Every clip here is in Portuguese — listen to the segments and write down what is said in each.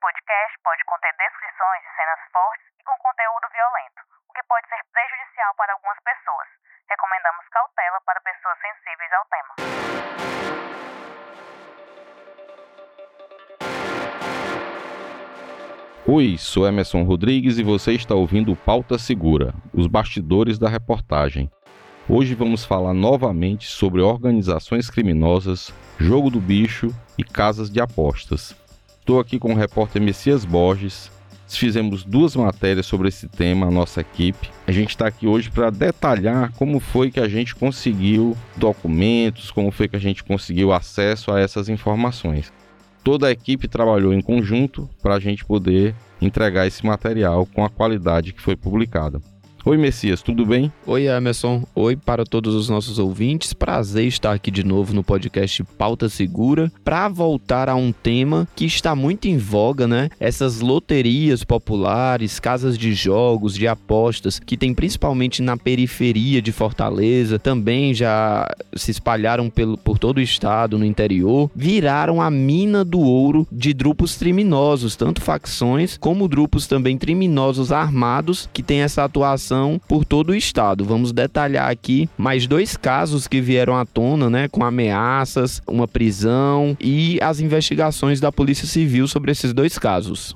podcast pode conter descrições de cenas fortes e com conteúdo violento, o que pode ser prejudicial para algumas pessoas. Recomendamos cautela para pessoas sensíveis ao tema. Oi, sou Emerson Rodrigues e você está ouvindo Pauta Segura, os bastidores da reportagem. Hoje vamos falar novamente sobre organizações criminosas, jogo do bicho e casas de apostas. Estou aqui com o repórter Messias Borges. Fizemos duas matérias sobre esse tema, a nossa equipe. A gente está aqui hoje para detalhar como foi que a gente conseguiu documentos, como foi que a gente conseguiu acesso a essas informações. Toda a equipe trabalhou em conjunto para a gente poder entregar esse material com a qualidade que foi publicada. Oi, Messias, tudo bem? Oi, Emerson. Oi para todos os nossos ouvintes. Prazer estar aqui de novo no podcast Pauta Segura para voltar a um tema que está muito em voga, né? Essas loterias populares, casas de jogos, de apostas, que tem principalmente na periferia de Fortaleza, também já se espalharam pelo, por todo o estado, no interior, viraram a mina do ouro de grupos criminosos, tanto facções como grupos também criminosos armados que têm essa atuação por todo o estado. Vamos detalhar aqui mais dois casos que vieram à tona, né, com ameaças, uma prisão e as investigações da Polícia Civil sobre esses dois casos.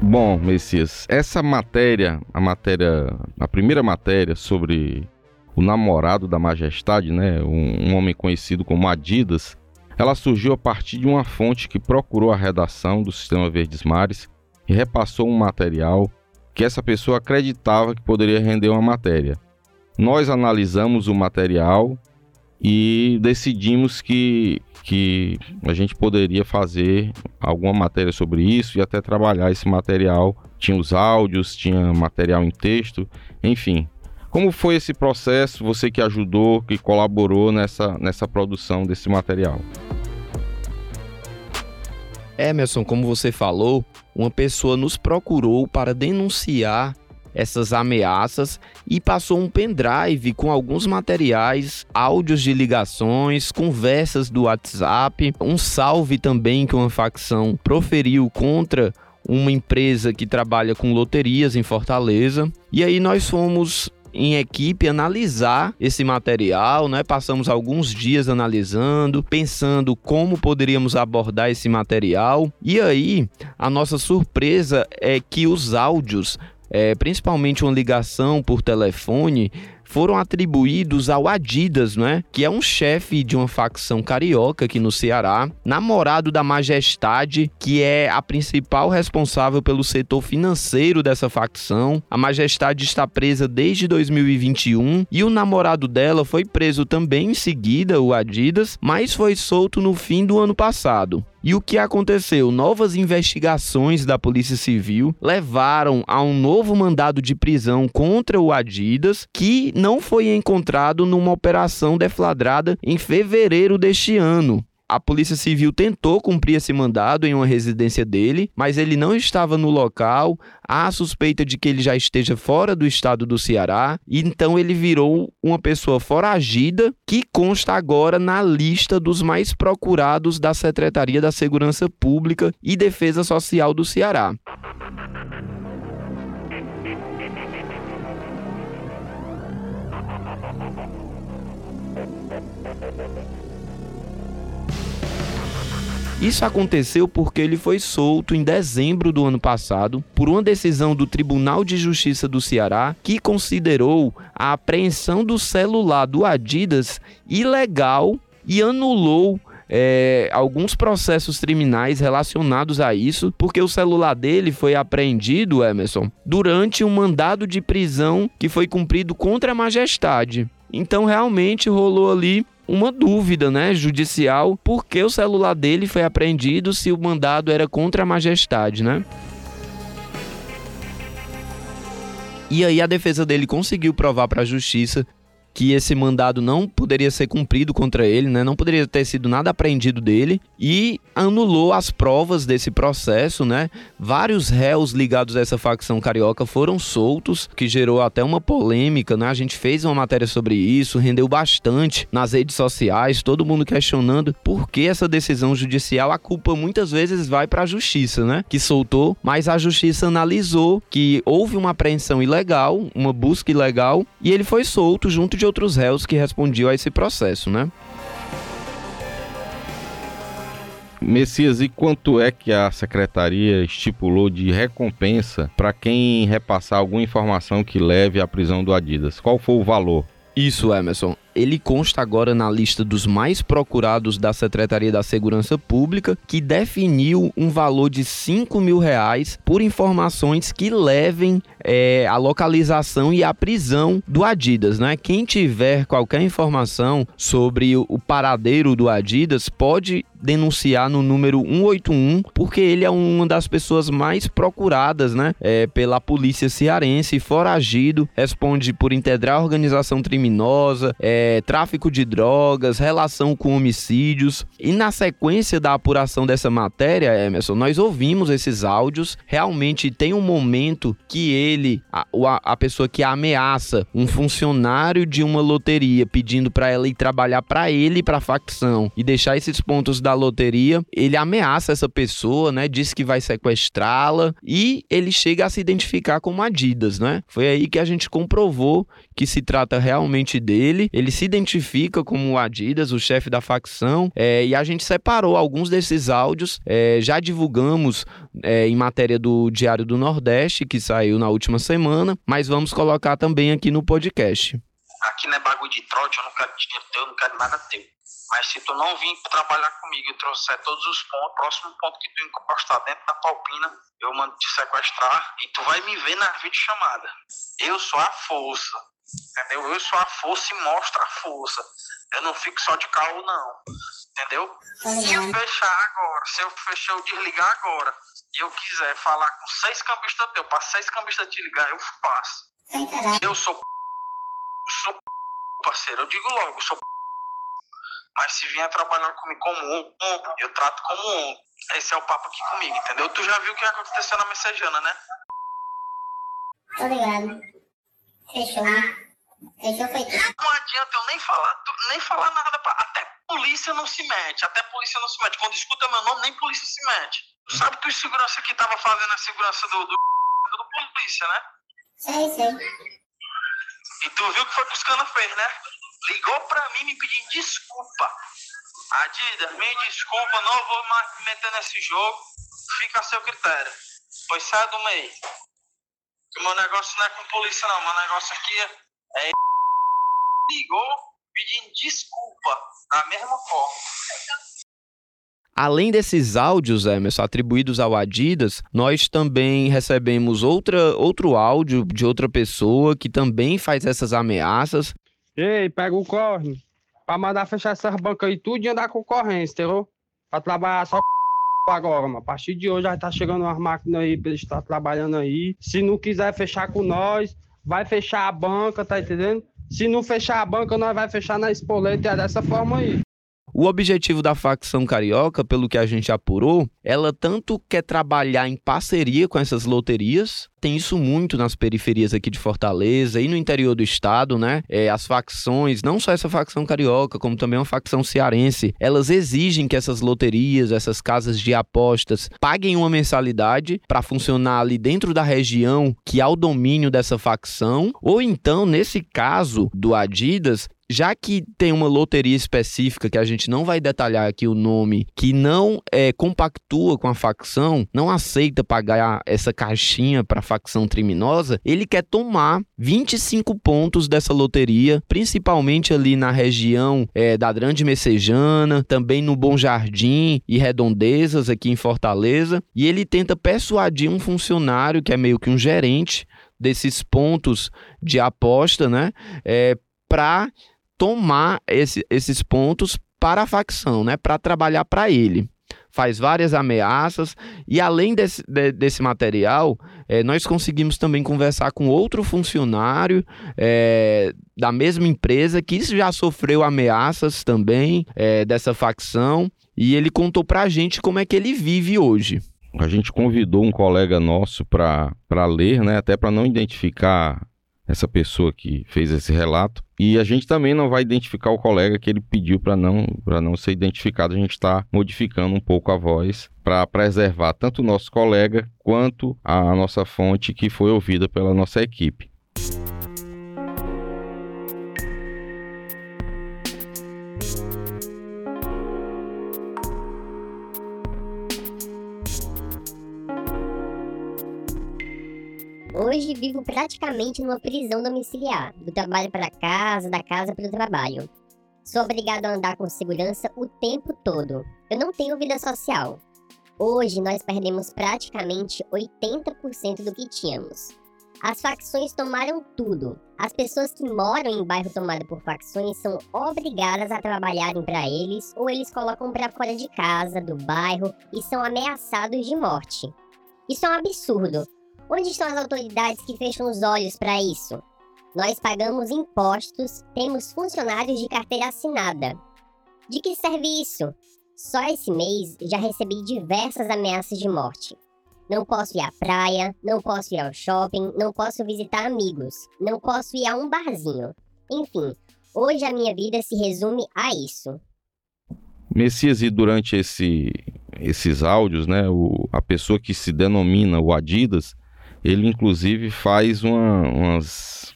Bom, Messias, essa matéria, a matéria, a primeira matéria sobre o namorado da Majestade, né, um, um homem conhecido como Adidas, ela surgiu a partir de uma fonte que procurou a redação do Sistema Verdes Mares e repassou um material que essa pessoa acreditava que poderia render uma matéria. Nós analisamos o material e decidimos que, que a gente poderia fazer alguma matéria sobre isso e até trabalhar esse material. Tinha os áudios, tinha material em texto, enfim, como foi esse processo? Você que ajudou, que colaborou nessa, nessa produção desse material? Emerson, como você falou, uma pessoa nos procurou para denunciar essas ameaças e passou um pendrive com alguns materiais, áudios de ligações, conversas do WhatsApp, um salve também que uma facção proferiu contra uma empresa que trabalha com loterias em Fortaleza. E aí nós fomos em equipe analisar esse material, né? Passamos alguns dias analisando, pensando como poderíamos abordar esse material. E aí, a nossa surpresa é que os áudios, é, principalmente uma ligação por telefone, foram atribuídos ao Adidas, né? Que é um chefe de uma facção carioca aqui no Ceará, namorado da Majestade, que é a principal responsável pelo setor financeiro dessa facção. A Majestade está presa desde 2021 e o namorado dela foi preso também em seguida, o Adidas, mas foi solto no fim do ano passado. E o que aconteceu? Novas investigações da Polícia Civil levaram a um novo mandado de prisão contra o Adidas, que não foi encontrado numa operação deflagrada em fevereiro deste ano. A Polícia Civil tentou cumprir esse mandado em uma residência dele, mas ele não estava no local. Há suspeita de que ele já esteja fora do estado do Ceará, então ele virou uma pessoa foragida que consta agora na lista dos mais procurados da Secretaria da Segurança Pública e Defesa Social do Ceará. Isso aconteceu porque ele foi solto em dezembro do ano passado por uma decisão do Tribunal de Justiça do Ceará que considerou a apreensão do celular do Adidas ilegal e anulou é, alguns processos criminais relacionados a isso, porque o celular dele foi apreendido, Emerson, durante um mandado de prisão que foi cumprido contra a majestade. Então realmente rolou ali uma dúvida, né, judicial, porque o celular dele foi apreendido se o mandado era contra a majestade, né? E aí a defesa dele conseguiu provar para a justiça que esse mandado não poderia ser cumprido contra ele, né? Não poderia ter sido nada apreendido dele e anulou as provas desse processo, né? Vários réus ligados a essa facção carioca foram soltos, que gerou até uma polêmica, né? A gente fez uma matéria sobre isso, rendeu bastante nas redes sociais, todo mundo questionando por que essa decisão judicial, a culpa muitas vezes vai para a justiça, né? Que soltou, mas a justiça analisou que houve uma apreensão ilegal, uma busca ilegal, e ele foi solto junto de outros réus que respondiam a esse processo, né? Messias, e quanto é que a secretaria estipulou de recompensa para quem repassar alguma informação que leve à prisão do Adidas? Qual foi o valor? Isso, Emerson ele consta agora na lista dos mais procurados da Secretaria da Segurança Pública, que definiu um valor de 5 mil reais por informações que levem é, a localização e a prisão do Adidas, né? Quem tiver qualquer informação sobre o paradeiro do Adidas pode denunciar no número 181, porque ele é uma das pessoas mais procuradas, né, é, pela polícia cearense, foragido, responde por integrar organização criminosa, é, é, tráfico de drogas, relação com homicídios. E na sequência da apuração dessa matéria, Emerson, nós ouvimos esses áudios. Realmente tem um momento que ele, a, a pessoa que ameaça um funcionário de uma loteria pedindo para ela ir trabalhar para ele e para a facção e deixar esses pontos da loteria, ele ameaça essa pessoa, né? Diz que vai sequestrá-la e ele chega a se identificar como Adidas, né? Foi aí que a gente comprovou que se trata realmente dele. Ele se identifica como o Adidas, o chefe da facção, é, e a gente separou alguns desses áudios, é, já divulgamos é, em matéria do Diário do Nordeste, que saiu na última semana, mas vamos colocar também aqui no podcast. Aqui não é bagulho de trote, eu não quero dinheiro teu, eu não quero nada teu. Mas se tu não vir trabalhar comigo e trouxer todos os pontos, próximo ponto que tu encostar dentro da palpina, eu mando te sequestrar e tu vai me ver na videochamada. Eu sou a força. Entendeu? Eu sou a força e mostro a força. Eu não fico só de carro, não. Entendeu? Se eu fechar agora, se eu fechar, eu desligar agora, e eu quiser falar com seis cambistas teu, para seis cambistas te ligar, eu faço. Eu sou eu sou parceiro, eu digo logo, eu sou mas se vier trabalhar comigo como um, eu trato como um. Esse é o papo aqui comigo, entendeu? Tu já viu o que aconteceu na Messejana, né? Obrigado. Fechou. Fechou, foi tudo. Não adianta eu nem falar, nem falar nada. Pra... Até polícia não se mete. Até polícia não se mete. Quando escuta meu nome, nem polícia se mete. Tu sabe que o segurança que tava fazendo a segurança do, do, do polícia, né? Sei, sei. E tu viu que foi que os cana fez, né? Ligou pra mim me pedindo desculpa. Adidas, me desculpa, não vou mais me meter nesse jogo. Fica a seu critério. Pois sai do meio. O meu negócio não é com polícia, não. Meu negócio aqui é. Ligou pedindo desculpa. Da mesma forma. Além desses áudios, Emerson, atribuídos ao Adidas, nós também recebemos outra, outro áudio de outra pessoa que também faz essas ameaças. Ei, pega o corre. Pra mandar fechar essas bancas aí tudo e andar concorrência, entendeu? Pra trabalhar só agora, mano. A partir de hoje já tá chegando umas máquinas aí pra eles estar trabalhando aí. Se não quiser fechar com nós, vai fechar a banca, tá entendendo? Se não fechar a banca, nós vai fechar na espoleta, é dessa forma aí. O objetivo da facção carioca, pelo que a gente apurou, ela tanto quer trabalhar em parceria com essas loterias, tem isso muito nas periferias aqui de Fortaleza e no interior do estado, né? É, as facções, não só essa facção carioca, como também uma facção cearense, elas exigem que essas loterias, essas casas de apostas, paguem uma mensalidade para funcionar ali dentro da região que há o domínio dessa facção, ou então, nesse caso do Adidas, já que tem uma loteria específica que a gente não vai detalhar aqui o nome, que não é, compactua com a facção, não aceita pagar essa caixinha para a facção criminosa, ele quer tomar 25 pontos dessa loteria, principalmente ali na região é, da Grande Messejana, também no Bom Jardim e Redondezas aqui em Fortaleza, e ele tenta persuadir um funcionário que é meio que um gerente desses pontos de aposta, né, é, para tomar esse, esses pontos para a facção, né, para trabalhar para ele. faz várias ameaças. E além desse, de, desse material, é, nós conseguimos também conversar com outro funcionário é, da mesma empresa que já sofreu ameaças também é, dessa facção. E ele contou para a gente como é que ele vive hoje. A gente convidou um colega nosso para ler, né, até para não identificar essa pessoa que fez esse relato. E a gente também não vai identificar o colega que ele pediu para não, não ser identificado. A gente está modificando um pouco a voz para preservar tanto o nosso colega quanto a nossa fonte que foi ouvida pela nossa equipe. Hoje vivo praticamente numa prisão domiciliar, do trabalho para casa, da casa para o trabalho. Sou obrigado a andar com segurança o tempo todo. Eu não tenho vida social. Hoje nós perdemos praticamente 80% do que tínhamos. As facções tomaram tudo. As pessoas que moram em bairro tomado por facções são obrigadas a trabalharem para eles ou eles colocam para fora de casa, do bairro e são ameaçados de morte. Isso é um absurdo. Onde estão as autoridades que fecham os olhos para isso? Nós pagamos impostos, temos funcionários de carteira assinada. De que serve isso? Só esse mês já recebi diversas ameaças de morte. Não posso ir à praia, não posso ir ao shopping, não posso visitar amigos, não posso ir a um barzinho. Enfim, hoje a minha vida se resume a isso. Messias, e durante esse, esses áudios, né, o, a pessoa que se denomina o Adidas, ele inclusive faz uma, umas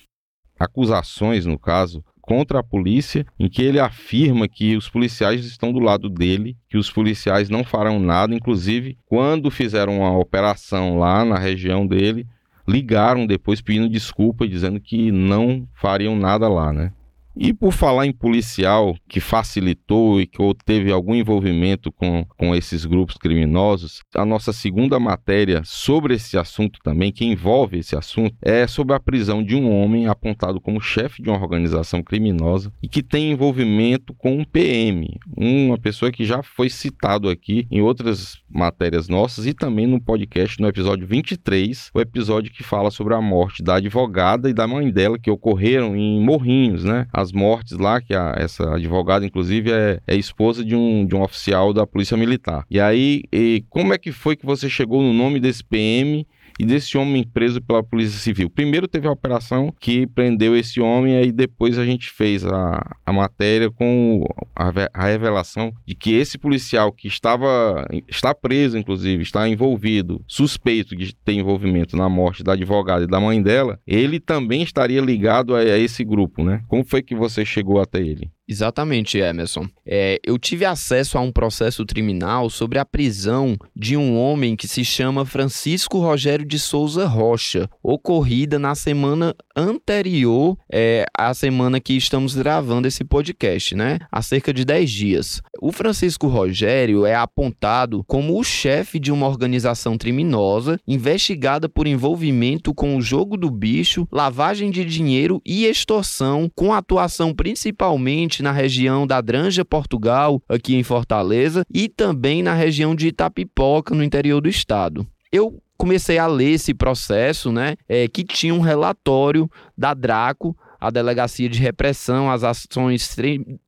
acusações, no caso, contra a polícia, em que ele afirma que os policiais estão do lado dele, que os policiais não farão nada, inclusive quando fizeram uma operação lá na região dele, ligaram depois pedindo desculpa, dizendo que não fariam nada lá, né? E por falar em policial que facilitou e que teve algum envolvimento com, com esses grupos criminosos, a nossa segunda matéria sobre esse assunto também, que envolve esse assunto, é sobre a prisão de um homem apontado como chefe de uma organização criminosa e que tem envolvimento com um PM, uma pessoa que já foi citado aqui em outras matérias nossas e também no podcast no episódio 23, o episódio que fala sobre a morte da advogada e da mãe dela que ocorreram em Morrinhos, né? As mortes lá, que a, essa advogada, inclusive, é, é, esposa de um, de um oficial da Polícia Militar. E aí, e como é que foi que você chegou no nome desse PM e desse homem preso pela Polícia Civil. Primeiro teve a operação que prendeu esse homem, aí depois a gente fez a, a matéria com a, a revelação de que esse policial que estava está preso, inclusive, está envolvido, suspeito de ter envolvimento na morte da advogada e da mãe dela, ele também estaria ligado a, a esse grupo, né? Como foi que você chegou até ele? Exatamente, Emerson. É, eu tive acesso a um processo criminal sobre a prisão de um homem que se chama Francisco Rogério de Souza Rocha, ocorrida na semana anterior é, à semana que estamos gravando esse podcast, né? Há cerca de 10 dias. O Francisco Rogério é apontado como o chefe de uma organização criminosa investigada por envolvimento com o jogo do bicho, lavagem de dinheiro e extorsão, com atuação principalmente na região da Dranja, Portugal, aqui em Fortaleza, e também na região de Itapipoca, no interior do estado. Eu comecei a ler esse processo, né, é, que tinha um relatório da Draco, a Delegacia de Repressão às Ações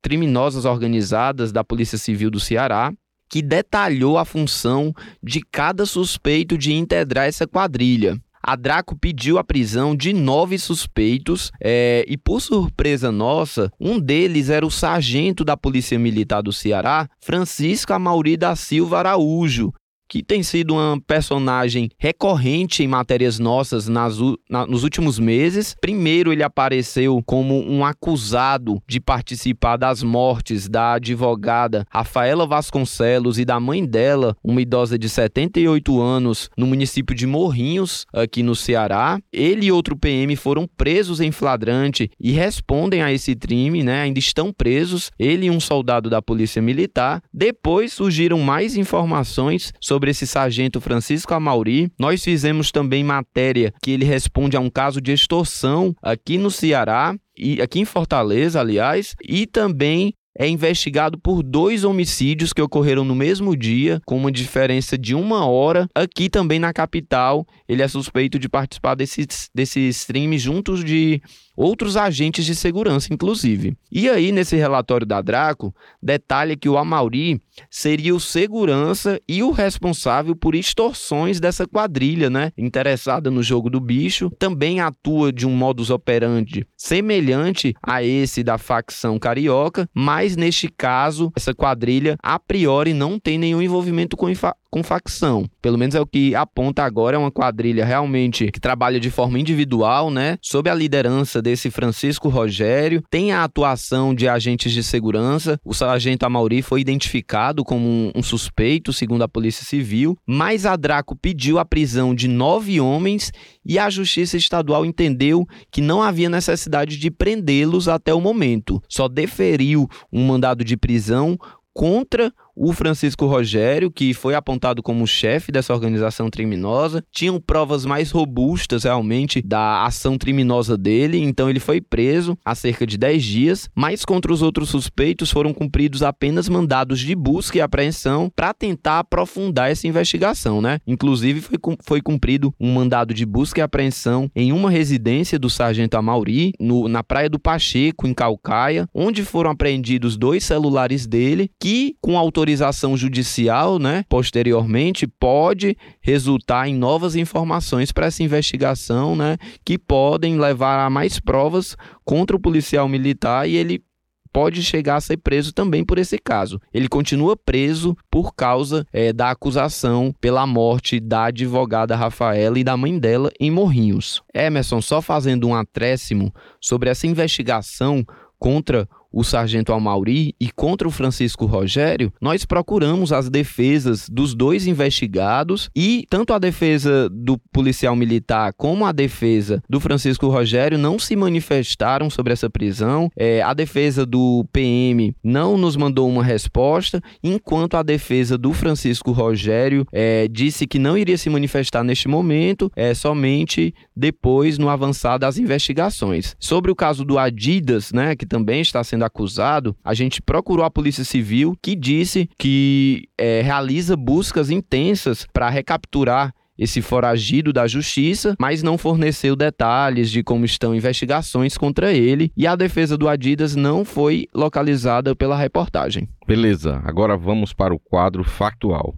Criminosas Organizadas da Polícia Civil do Ceará, que detalhou a função de cada suspeito de integrar essa quadrilha a Draco pediu a prisão de nove suspeitos é, e, por surpresa nossa, um deles era o sargento da Polícia Militar do Ceará, Francisco Amauri da Silva Araújo, que tem sido uma personagem recorrente em matérias nossas nas, na, nos últimos meses. Primeiro, ele apareceu como um acusado de participar das mortes da advogada Rafaela Vasconcelos e da mãe dela, uma idosa de 78 anos, no município de Morrinhos, aqui no Ceará. Ele e outro PM foram presos em flagrante e respondem a esse crime, né? Ainda estão presos, ele e um soldado da Polícia Militar. Depois surgiram mais informações sobre sobre esse sargento Francisco Amauri. Nós fizemos também matéria que ele responde a um caso de extorsão aqui no Ceará e aqui em Fortaleza, aliás, e também é investigado por dois homicídios que ocorreram no mesmo dia, com uma diferença de uma hora. Aqui também na capital, ele é suspeito de participar desses, desses crimes juntos de outros agentes de segurança, inclusive. E aí, nesse relatório da Draco, detalha que o Amauri seria o segurança e o responsável por extorsões dessa quadrilha, né? Interessada no jogo do bicho. Também atua de um modus operandi semelhante a esse da facção carioca, mas neste caso, essa quadrilha a priori não tem nenhum envolvimento com com facção. Pelo menos é o que aponta agora, é uma quadrilha realmente que trabalha de forma individual, né? Sob a liderança desse Francisco Rogério, tem a atuação de agentes de segurança. O sargento Amauri foi identificado como um, suspeito, segundo a Polícia Civil, mas a Draco pediu a prisão de nove homens e a Justiça Estadual entendeu que não havia necessidade de prendê-los até o momento. Só deferiu um mandado de prisão contra o Francisco Rogério, que foi apontado como chefe dessa organização criminosa, tinham provas mais robustas realmente da ação criminosa dele, então ele foi preso há cerca de 10 dias, mas contra os outros suspeitos foram cumpridos apenas mandados de busca e apreensão para tentar aprofundar essa investigação, né? Inclusive foi, foi cumprido um mandado de busca e apreensão em uma residência do sargento Amauri, no, na Praia do Pacheco, em Calcaia, onde foram apreendidos dois celulares dele, que com autorização autorização judicial, né, posteriormente, pode resultar em novas informações para essa investigação, né, que podem levar a mais provas contra o policial militar e ele pode chegar a ser preso também por esse caso. Ele continua preso por causa é, da acusação pela morte da advogada Rafaela e da mãe dela em Morrinhos. Emerson, só fazendo um acréscimo sobre essa investigação contra o sargento Almauri e contra o Francisco Rogério, nós procuramos as defesas dos dois investigados e tanto a defesa do policial militar como a defesa do Francisco Rogério não se manifestaram sobre essa prisão. É, a defesa do PM não nos mandou uma resposta, enquanto a defesa do Francisco Rogério é, disse que não iria se manifestar neste momento, é somente depois no avançar das investigações. Sobre o caso do Adidas, né, que também está sendo acusado, a gente procurou a Polícia Civil, que disse que é, realiza buscas intensas para recapturar esse foragido da justiça, mas não forneceu detalhes de como estão investigações contra ele e a defesa do Adidas não foi localizada pela reportagem. Beleza, agora vamos para o quadro factual.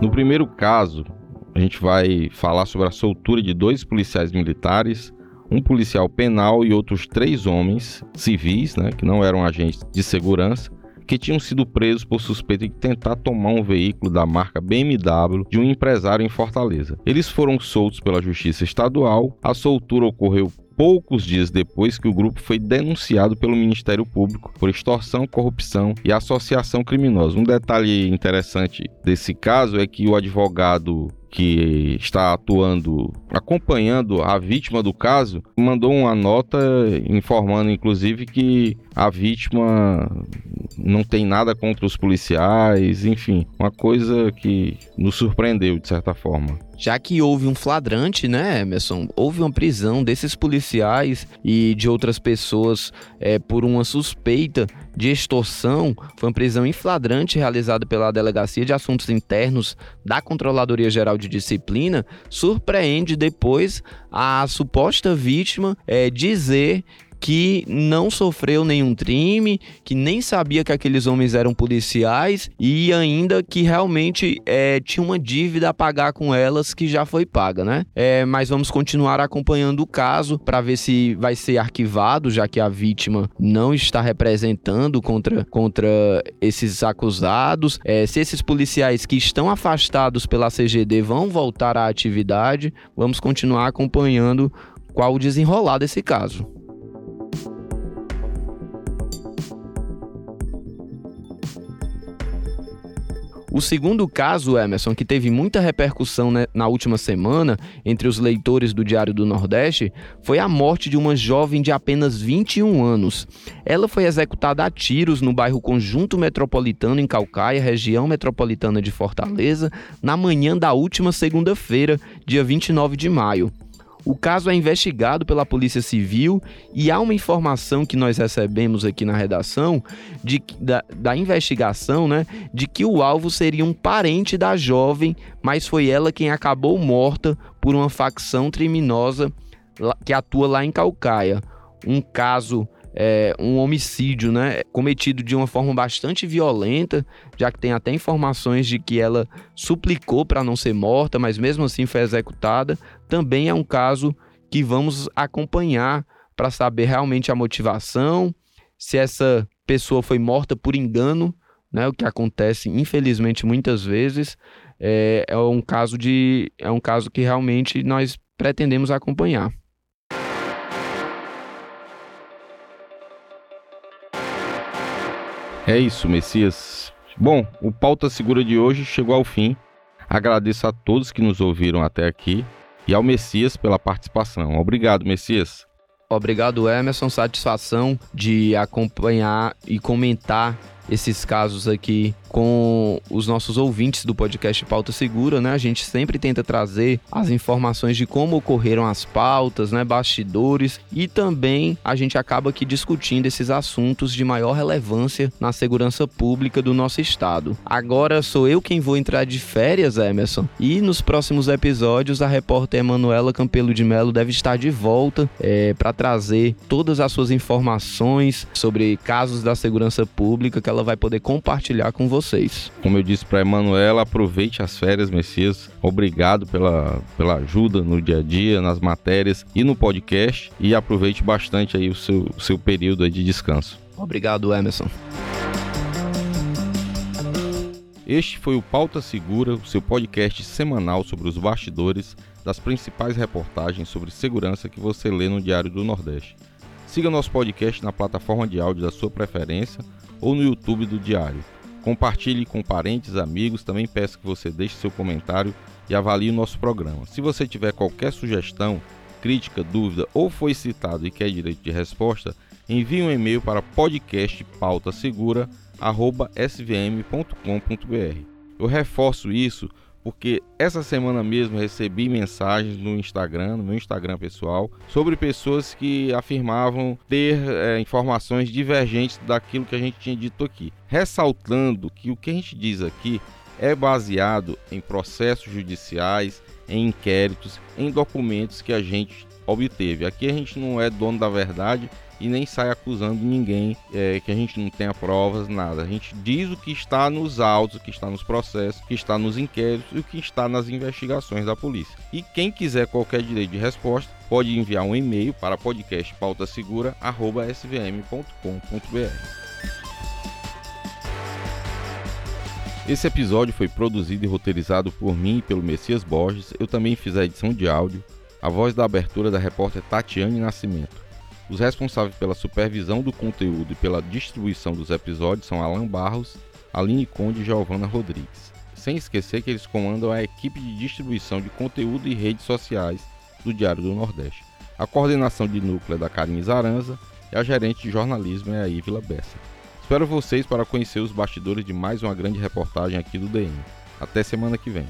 No primeiro caso, a gente vai falar sobre a soltura de dois policiais militares, um policial penal e outros três homens civis, né, que não eram agentes de segurança, que tinham sido presos por suspeita de tentar tomar um veículo da marca BMW de um empresário em Fortaleza. Eles foram soltos pela Justiça Estadual. A soltura ocorreu poucos dias depois que o grupo foi denunciado pelo Ministério Público por extorsão, corrupção e associação criminosa. Um detalhe interessante desse caso é que o advogado que está atuando, acompanhando a vítima do caso, mandou uma nota informando, inclusive, que a vítima não tem nada contra os policiais, enfim, uma coisa que nos surpreendeu de certa forma já que houve um flagrante, né, Emerson? Houve uma prisão desses policiais e de outras pessoas é, por uma suspeita de extorsão. Foi uma prisão em flagrante realizada pela Delegacia de Assuntos Internos da Controladoria Geral de Disciplina. Surpreende depois a suposta vítima é, dizer que não sofreu nenhum crime, que nem sabia que aqueles homens eram policiais e ainda que realmente é, tinha uma dívida a pagar com elas que já foi paga, né? É, mas vamos continuar acompanhando o caso para ver se vai ser arquivado, já que a vítima não está representando contra, contra esses acusados. É, se esses policiais que estão afastados pela CGD vão voltar à atividade, vamos continuar acompanhando qual o desenrolar desse caso. O segundo caso, Emerson, que teve muita repercussão né, na última semana entre os leitores do Diário do Nordeste, foi a morte de uma jovem de apenas 21 anos. Ela foi executada a tiros no bairro Conjunto Metropolitano, em Calcaia, região metropolitana de Fortaleza, na manhã da última segunda-feira, dia 29 de maio. O caso é investigado pela Polícia Civil e há uma informação que nós recebemos aqui na redação de, da, da investigação, né, de que o alvo seria um parente da jovem, mas foi ela quem acabou morta por uma facção criminosa que atua lá em Calcaia. Um caso é, um homicídio, né, cometido de uma forma bastante violenta, já que tem até informações de que ela suplicou para não ser morta, mas mesmo assim foi executada. Também é um caso que vamos acompanhar para saber realmente a motivação, se essa pessoa foi morta por engano, né, o que acontece infelizmente muitas vezes. É, é um caso de é um caso que realmente nós pretendemos acompanhar. É isso, Messias. Bom, o Pauta Segura de hoje chegou ao fim. Agradeço a todos que nos ouviram até aqui e ao Messias pela participação. Obrigado, Messias. Obrigado, Emerson. Satisfação de acompanhar e comentar esses casos aqui com os nossos ouvintes do podcast Pauta Segura, né? A gente sempre tenta trazer as informações de como ocorreram as pautas, né? Bastidores e também a gente acaba aqui discutindo esses assuntos de maior relevância na segurança pública do nosso estado. Agora sou eu quem vou entrar de férias, Emerson, e nos próximos episódios a repórter Emanuela Campelo de Melo deve estar de volta é, para trazer todas as suas informações sobre casos da segurança pública que ela vai poder compartilhar com você vocês. Como eu disse para Emanuela, aproveite as férias, Messias. Obrigado pela, pela ajuda no dia a dia, nas matérias e no podcast. E aproveite bastante aí o seu, o seu período de descanso. Obrigado, Emerson. Este foi o Pauta Segura, o seu podcast semanal sobre os bastidores das principais reportagens sobre segurança que você lê no Diário do Nordeste. Siga nosso podcast na plataforma de áudio da sua preferência ou no YouTube do Diário. Compartilhe com parentes, amigos. Também peço que você deixe seu comentário e avalie o nosso programa. Se você tiver qualquer sugestão, crítica, dúvida ou foi citado e quer direito de resposta, envie um e-mail para podcastpautasegura@svm.com.br. Eu reforço isso porque essa semana mesmo recebi mensagens no Instagram, no meu Instagram pessoal, sobre pessoas que afirmavam ter é, informações divergentes daquilo que a gente tinha dito aqui. Ressaltando que o que a gente diz aqui é baseado em processos judiciais, em inquéritos, em documentos que a gente obteve. Aqui a gente não é dono da verdade e nem sai acusando ninguém é, que a gente não tenha provas, nada. A gente diz o que está nos autos, o que está nos processos, o que está nos inquéritos e o que está nas investigações da polícia. E quem quiser qualquer direito de resposta, pode enviar um e-mail para podcastpautasegura.svm.com.br. Esse episódio foi produzido e roteirizado por mim e pelo Messias Borges. Eu também fiz a edição de áudio. A voz da abertura da repórter Tatiane Nascimento. Os responsáveis pela supervisão do conteúdo e pela distribuição dos episódios são Alan Barros, Aline Conde e Giovana Rodrigues. Sem esquecer que eles comandam a equipe de distribuição de conteúdo e redes sociais do Diário do Nordeste. A coordenação de núcleo é da Karine Zaranza e a gerente de jornalismo é a Ívila Bessa. Espero vocês para conhecer os bastidores de mais uma grande reportagem aqui do DM. Até semana que vem.